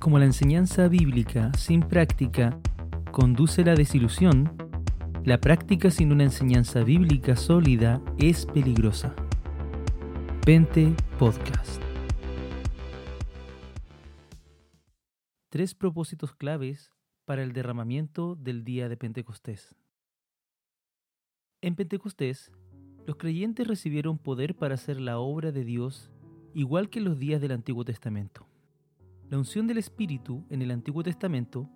Como la enseñanza bíblica sin práctica conduce a la desilusión, la práctica sin una enseñanza bíblica sólida es peligrosa. Pente Podcast. Tres propósitos claves para el derramamiento del día de Pentecostés. En Pentecostés, los creyentes recibieron poder para hacer la obra de Dios igual que en los días del Antiguo Testamento. La unción del Espíritu en el Antiguo Testamento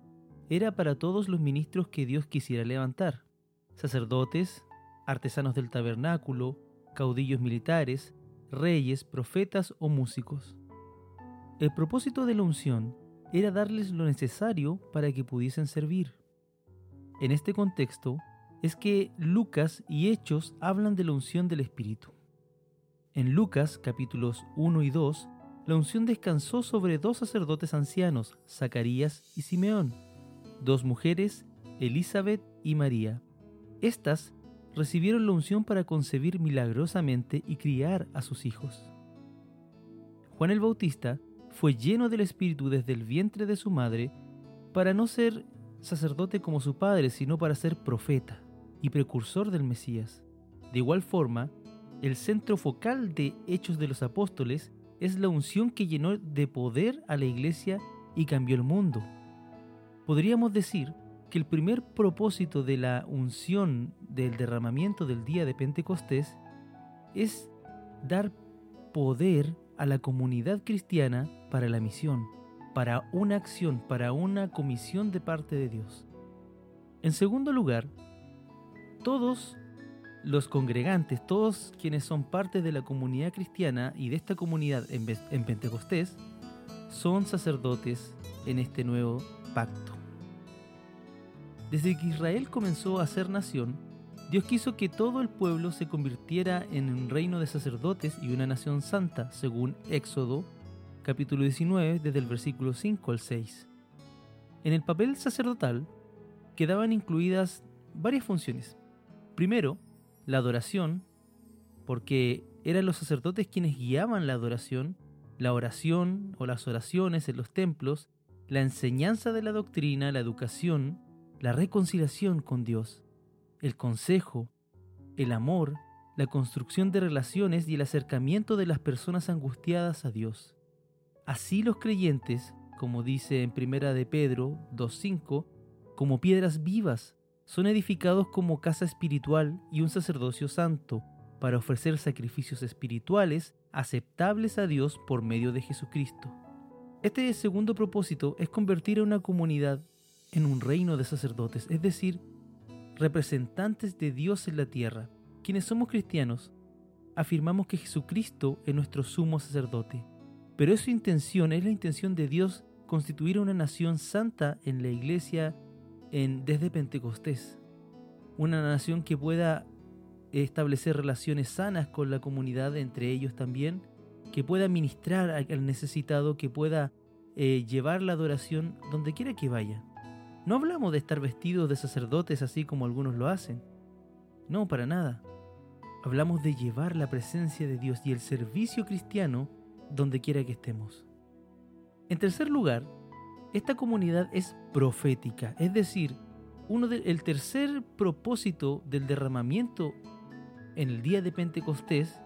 era para todos los ministros que Dios quisiera levantar, sacerdotes, artesanos del tabernáculo, caudillos militares, reyes, profetas o músicos. El propósito de la unción era darles lo necesario para que pudiesen servir. En este contexto es que Lucas y Hechos hablan de la unción del Espíritu. En Lucas capítulos 1 y 2 la unción descansó sobre dos sacerdotes ancianos, Zacarías y Simeón, dos mujeres, Elizabeth y María. Estas recibieron la unción para concebir milagrosamente y criar a sus hijos. Juan el Bautista fue lleno del Espíritu desde el vientre de su madre para no ser sacerdote como su padre, sino para ser profeta y precursor del Mesías. De igual forma, el centro focal de Hechos de los Apóstoles es la unción que llenó de poder a la iglesia y cambió el mundo. Podríamos decir que el primer propósito de la unción del derramamiento del día de Pentecostés es dar poder a la comunidad cristiana para la misión, para una acción, para una comisión de parte de Dios. En segundo lugar, todos los congregantes, todos quienes son parte de la comunidad cristiana y de esta comunidad en, Pentecostés, son sacerdotes en este nuevo pacto. Desde que Israel comenzó a ser nación, Dios quiso que todo el pueblo se convirtiera en un reino de sacerdotes y una nación santa, según Éxodo capítulo 19, desde el versículo 5 al 6. En el papel sacerdotal quedaban incluidas varias funciones. Primero, la adoración, porque eran los sacerdotes quienes guiaban la adoración, la oración o las oraciones en los templos, la enseñanza de la doctrina, la educación, la reconciliación con Dios, el consejo, el amor, la construcción de relaciones y el acercamiento de las personas angustiadas a Dios. Así los creyentes, como dice en Primera de Pedro 2.5, como piedras vivas, son edificados como casa espiritual y un sacerdocio santo, para ofrecer sacrificios espirituales aceptables a Dios por medio de Jesucristo. Este segundo propósito es convertir a una comunidad en un reino de sacerdotes, es decir, representantes de Dios en la tierra. Quienes somos cristianos, afirmamos que Jesucristo es nuestro sumo sacerdote, pero es su intención, es la intención de Dios constituir una nación santa en la iglesia desde Pentecostés. Una nación que pueda establecer relaciones sanas con la comunidad, entre ellos también, que pueda ministrar al necesitado, que pueda eh, llevar la adoración donde quiera que vaya. No hablamos de estar vestidos de sacerdotes así como algunos lo hacen. No, para nada. Hablamos de llevar la presencia de Dios y el servicio cristiano donde quiera que estemos. En tercer lugar, esta comunidad es profética, es decir, uno el tercer propósito del derramamiento en el día de Pentecostés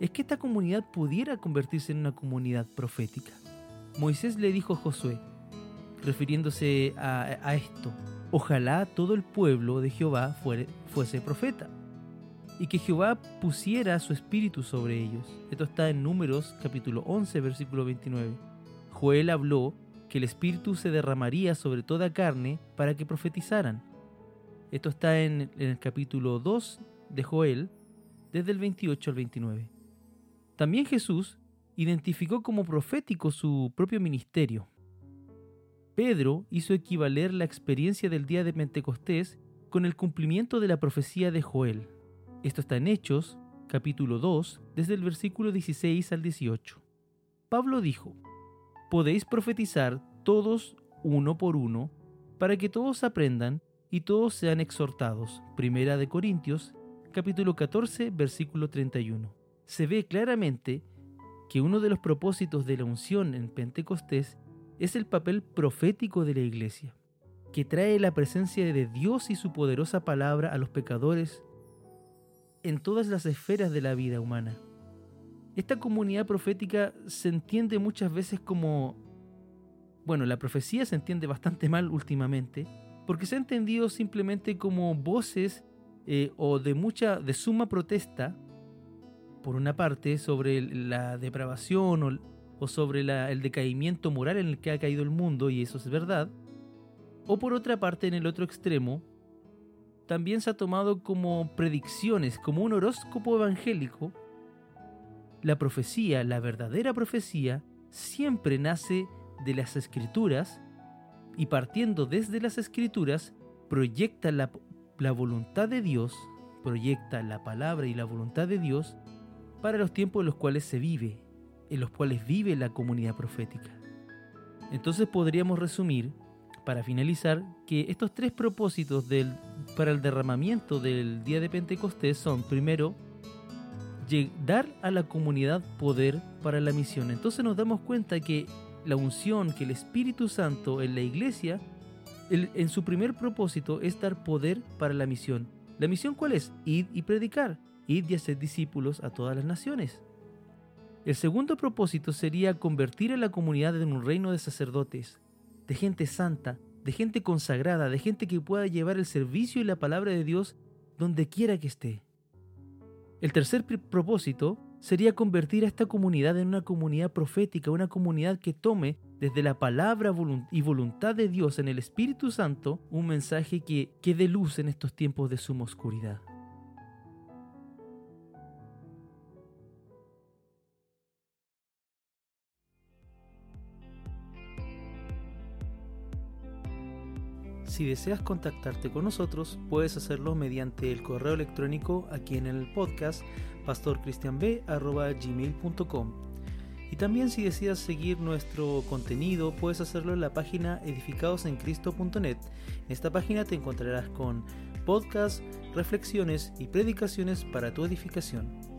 es que esta comunidad pudiera convertirse en una comunidad profética. Moisés le dijo a Josué, refiriéndose a, esto, ojalá todo el pueblo de Jehová fuese profeta y que Jehová pusiera su espíritu sobre ellos. Esto está en Números capítulo 11, versículo 29. Joel habló que el Espíritu se derramaría sobre toda carne para que profetizaran. Esto está en, el capítulo 2 de Joel, desde el 28 al 29. También Jesús identificó como profético su propio ministerio. Pedro hizo equivaler la experiencia del día de Pentecostés con el cumplimiento de la profecía de Joel. Esto está en Hechos, capítulo 2, desde el versículo 16 al 18. Pablo dijo, podéis profetizar todos uno por uno, para que todos aprendan y todos sean exhortados. Primera de Corintios, capítulo 14, versículo 31. Se ve claramente que uno de los propósitos de la unción en Pentecostés es el papel profético de la iglesia, que trae la presencia de Dios y su poderosa palabra a los pecadores en todas las esferas de la vida humana. Esta comunidad profética se entiende muchas veces como... Bueno, la profecía se entiende bastante mal últimamente, porque se ha entendido simplemente como voces eh, o de mucha, de suma protesta, por una parte, sobre la depravación o, sobre el decaimiento moral en el que ha caído el mundo, y eso es verdad, o por otra parte, en el otro extremo, también se ha tomado como predicciones, como un horóscopo evangélico. La profecía, la verdadera profecía, siempre nace de las escrituras y partiendo desde las escrituras proyecta la, la voluntad de Dios, proyecta la palabra y la voluntad de Dios para los tiempos en los cuales se vive, en los cuales vive la comunidad profética. Entonces podríamos resumir, para finalizar, que estos tres propósitos del, para el derramamiento del día de Pentecostés son, primero, dar a la comunidad poder para la misión. Entonces nos damos cuenta que la unción, que el Espíritu Santo en la iglesia en su primer propósito es dar poder para la misión. ¿La misión cuál es? Ir y predicar, ir y hacer discípulos a todas las naciones. El segundo propósito sería convertir a la comunidad en un reino de sacerdotes, de gente santa, de gente consagrada, de gente que pueda llevar el servicio y la palabra de Dios donde quiera que esté. El tercer propósito sería convertir a esta comunidad en una comunidad profética, una comunidad que tome desde la palabra y voluntad de Dios en el Espíritu Santo un mensaje que, que dé luz en estos tiempos de suma oscuridad. Si deseas contactarte con nosotros, puedes hacerlo mediante el correo electrónico aquí en el podcast pastorcristianb.gmail.com Y también si deseas seguir nuestro contenido, puedes hacerlo en la página edificadosencristo.net. En esta página te encontrarás con podcasts, reflexiones y predicaciones para tu edificación.